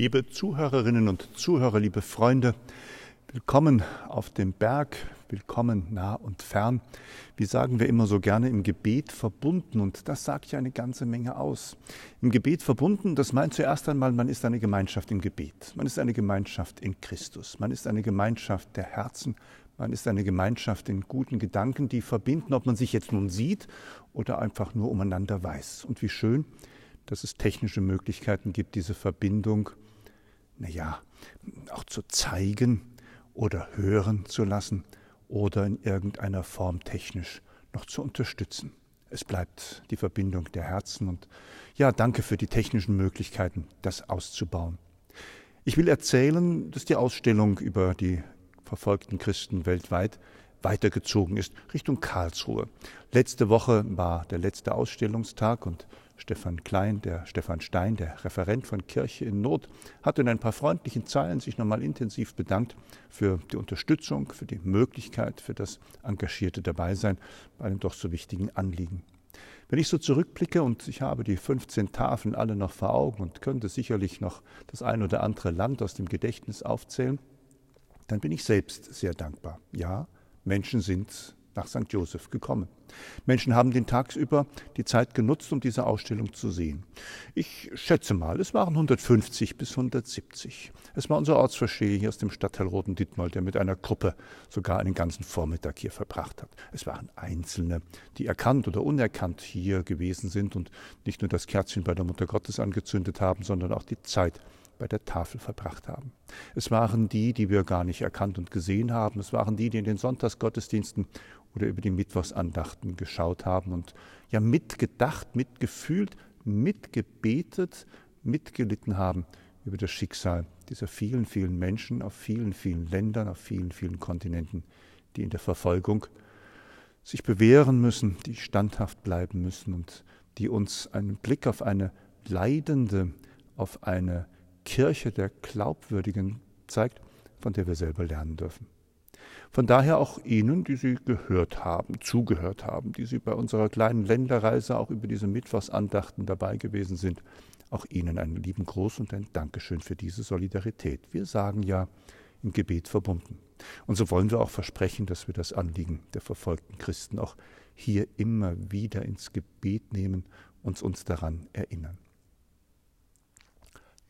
Liebe Zuhörerinnen und Zuhörer, liebe Freunde, willkommen auf dem Berg, willkommen nah und fern. Wie sagen wir immer so gerne, im Gebet verbunden und das sagt ja eine ganze Menge aus. Im Gebet verbunden, das meint zuerst einmal, man ist eine Gemeinschaft im Gebet. Man ist eine Gemeinschaft in Christus. Man ist eine Gemeinschaft der Herzen. Man ist eine Gemeinschaft in guten Gedanken, die verbinden, ob man sich jetzt nun sieht oder einfach nur umeinander weiß. Und wie schön, dass es technische Möglichkeiten gibt, diese Verbindung, naja, auch zu zeigen oder hören zu lassen oder in irgendeiner Form technisch noch zu unterstützen. Es bleibt die Verbindung der Herzen und ja, danke für die technischen Möglichkeiten, das auszubauen. Ich will erzählen, dass die Ausstellung über die verfolgten Christen weltweit weitergezogen ist Richtung Karlsruhe. Letzte Woche war der letzte Ausstellungstag und Stefan Klein, der Stefan Stein, der Referent von Kirche in Not, hat in ein paar freundlichen Zeilen sich nochmal intensiv bedankt für die Unterstützung, für die Möglichkeit, für das engagierte Dabeisein bei einem doch so wichtigen Anliegen. Wenn ich so zurückblicke und ich habe die 15 Tafeln alle noch vor Augen und könnte sicherlich noch das ein oder andere Land aus dem Gedächtnis aufzählen, dann bin ich selbst sehr dankbar. Ja, Menschen sind nach St. Joseph gekommen. Menschen haben den tagsüber die Zeit genutzt, um diese Ausstellung zu sehen. Ich schätze mal, es waren 150 bis 170. Es war unser Ortsversteher hier aus dem Stadtteil Roten-Dittmold, der mit einer Gruppe sogar einen ganzen Vormittag hier verbracht hat. Es waren Einzelne, die erkannt oder unerkannt hier gewesen sind und nicht nur das Kerzchen bei der Mutter Gottes angezündet haben, sondern auch die Zeit bei der Tafel verbracht haben. Es waren die, die wir gar nicht erkannt und gesehen haben. Es waren die, die in den Sonntagsgottesdiensten oder über die Mittwochsandachten geschaut haben und ja mitgedacht, mitgefühlt, mitgebetet, mitgelitten haben über das Schicksal dieser vielen, vielen Menschen auf vielen, vielen Ländern, auf vielen, vielen Kontinenten, die in der Verfolgung sich bewähren müssen, die standhaft bleiben müssen und die uns einen Blick auf eine leidende, auf eine Kirche der Glaubwürdigen zeigt, von der wir selber lernen dürfen. Von daher auch Ihnen, die Sie gehört haben, zugehört haben, die Sie bei unserer kleinen Länderreise auch über diese Mittwochsandachten dabei gewesen sind, auch Ihnen einen lieben Gruß und ein Dankeschön für diese Solidarität. Wir sagen ja im Gebet verbunden. Und so wollen wir auch versprechen, dass wir das Anliegen der verfolgten Christen auch hier immer wieder ins Gebet nehmen und uns daran erinnern.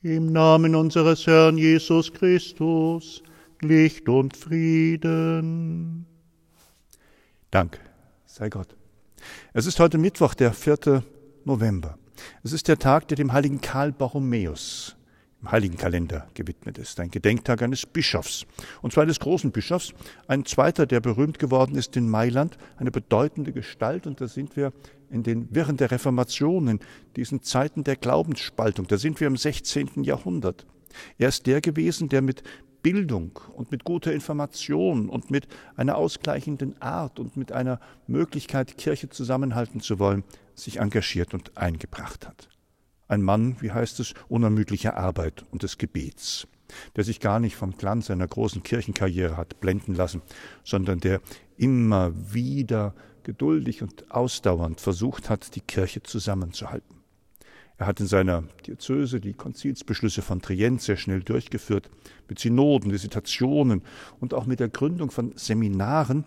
Im Namen unseres Herrn Jesus Christus, Licht und Frieden. Dank sei Gott. Es ist heute Mittwoch, der 4. November. Es ist der Tag, der dem heiligen Karl Borromäus im heiligen Kalender gewidmet ist. Ein Gedenktag eines Bischofs. Und zwar eines großen Bischofs. Ein zweiter, der berühmt geworden ist in Mailand. Eine bedeutende Gestalt. Und da sind wir in den Wirren der Reformation, in diesen Zeiten der Glaubensspaltung. Da sind wir im 16. Jahrhundert. Er ist der gewesen, der mit Bildung und mit guter Information und mit einer ausgleichenden Art und mit einer Möglichkeit, Kirche zusammenhalten zu wollen, sich engagiert und eingebracht hat. Ein Mann, wie heißt es, unermüdlicher Arbeit und des Gebets, der sich gar nicht vom Glanz seiner großen Kirchenkarriere hat blenden lassen, sondern der immer wieder geduldig und ausdauernd versucht hat, die Kirche zusammenzuhalten. Er hat in seiner Diözese die Konzilsbeschlüsse von Trient sehr schnell durchgeführt, mit Synoden, Visitationen und auch mit der Gründung von Seminaren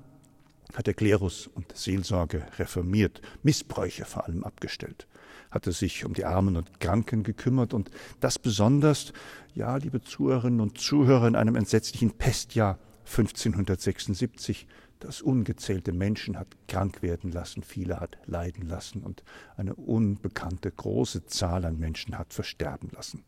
hat er Klerus und Seelsorge reformiert, Missbräuche vor allem abgestellt, hatte sich um die Armen und Kranken gekümmert und das besonders, ja, liebe Zuhörerinnen und Zuhörer, in einem entsetzlichen Pestjahr 1576 das ungezählte Menschen hat krank werden lassen, viele hat leiden lassen und eine unbekannte große Zahl an Menschen hat versterben lassen.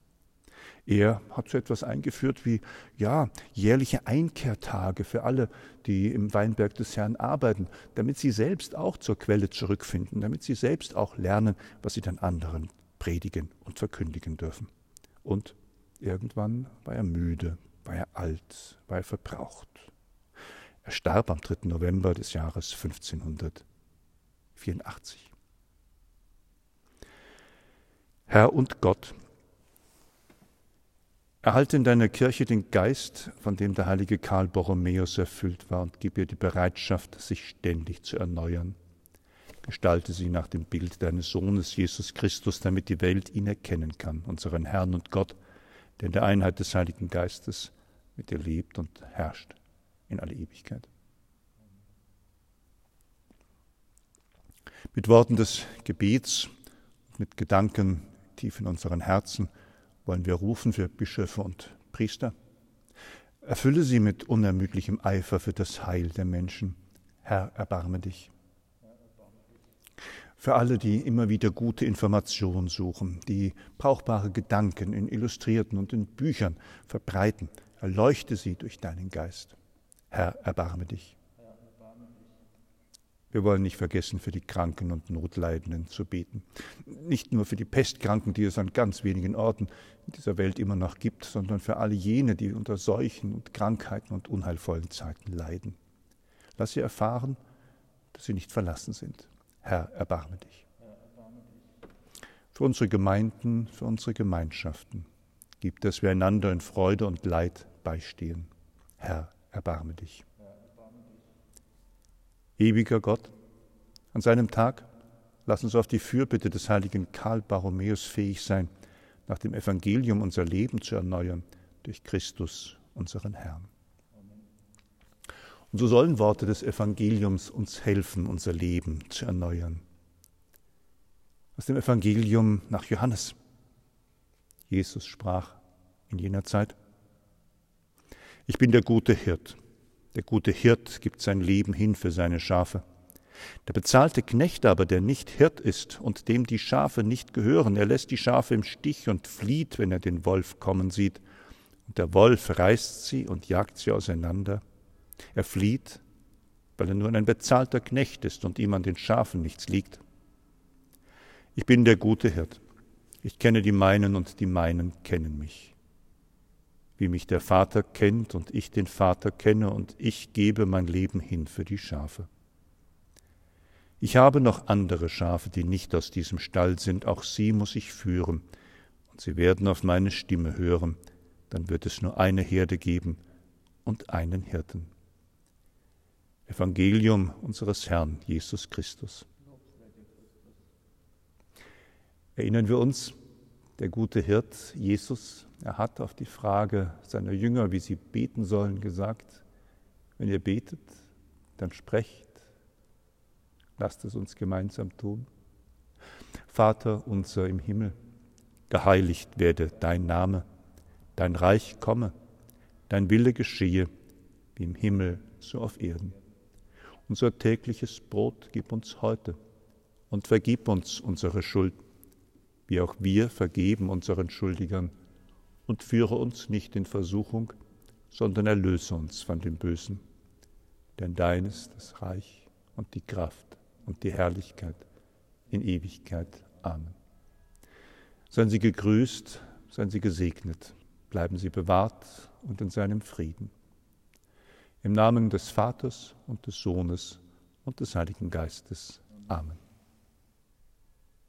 Er hat so etwas eingeführt wie, ja, jährliche Einkehrtage für alle, die im Weinberg des Herrn arbeiten, damit sie selbst auch zur Quelle zurückfinden, damit sie selbst auch lernen, was sie dann anderen predigen und verkündigen dürfen. Und irgendwann war er müde, war er alt, war er verbraucht. Er starb am 3. November des Jahres 1584. Herr und Gott, erhalte in deiner Kirche den Geist, von dem der heilige Karl Borromäus erfüllt war, und gib ihr die Bereitschaft, sich ständig zu erneuern. Gestalte sie nach dem Bild deines Sohnes Jesus Christus, damit die Welt ihn erkennen kann, unseren Herrn und Gott, der in der Einheit des Heiligen Geistes mit dir lebt und herrscht in alle Ewigkeit. Mit Worten des Gebets, mit Gedanken tief in unseren Herzen wollen wir rufen für Bischöfe und Priester. Erfülle sie mit unermüdlichem Eifer für das Heil der Menschen. Herr, erbarme dich. Für alle, die immer wieder gute Informationen suchen, die brauchbare Gedanken in Illustrierten und in Büchern verbreiten, erleuchte sie durch deinen Geist. Herr, erbarme dich. Wir wollen nicht vergessen, für die Kranken und Notleidenden zu beten. Nicht nur für die Pestkranken, die es an ganz wenigen Orten in dieser Welt immer noch gibt, sondern für alle jene, die unter Seuchen und Krankheiten und unheilvollen Zeiten leiden. Lass sie erfahren, dass sie nicht verlassen sind. Herr, erbarme dich. Für unsere Gemeinden, für unsere Gemeinschaften, gib, dass wir einander in Freude und Leid beistehen. Herr, erbarme dich. Ewiger Gott, an seinem Tag lass uns auf die Fürbitte des heiligen Karl Borromäus fähig sein, nach dem Evangelium unser Leben zu erneuern durch Christus, unseren Herrn. Und so sollen Worte des Evangeliums uns helfen, unser Leben zu erneuern. Aus dem Evangelium nach Johannes. Jesus sprach in jener Zeit, Ich bin der gute Hirt. Der gute Hirt gibt sein Leben hin für seine Schafe. Der bezahlte Knecht aber, der nicht Hirt ist und dem die Schafe nicht gehören, er lässt die Schafe im Stich und flieht, wenn er den Wolf kommen sieht. Und der Wolf reißt sie und jagt sie auseinander. Er flieht, weil er nur ein bezahlter Knecht ist und ihm an den Schafen nichts liegt. Ich bin der gute Hirt. Ich kenne die meinen und die meinen kennen mich wie mich der Vater kennt und ich den Vater kenne und ich gebe mein Leben hin für die Schafe. Ich habe noch andere Schafe, die nicht aus diesem Stall sind, auch sie muss ich führen, und sie werden auf meine Stimme hören, dann wird es nur eine Herde geben und einen Hirten. Evangelium unseres Herrn Jesus Christus. Erinnern wir uns, der gute Hirt Jesus, er hat auf die Frage seiner Jünger, wie sie beten sollen, gesagt, wenn ihr betet, dann sprecht, lasst es uns gemeinsam tun. Vater unser im Himmel, geheiligt werde dein Name, dein Reich komme, dein Wille geschehe, wie im Himmel so auf Erden. Unser tägliches Brot gib uns heute und vergib uns unsere Schuld wie auch wir vergeben unseren Schuldigern, und führe uns nicht in Versuchung, sondern erlöse uns von dem Bösen. Denn dein ist das Reich und die Kraft und die Herrlichkeit in Ewigkeit. Amen. Seien Sie gegrüßt, seien Sie gesegnet, bleiben Sie bewahrt und in seinem Frieden. Im Namen des Vaters und des Sohnes und des Heiligen Geistes. Amen.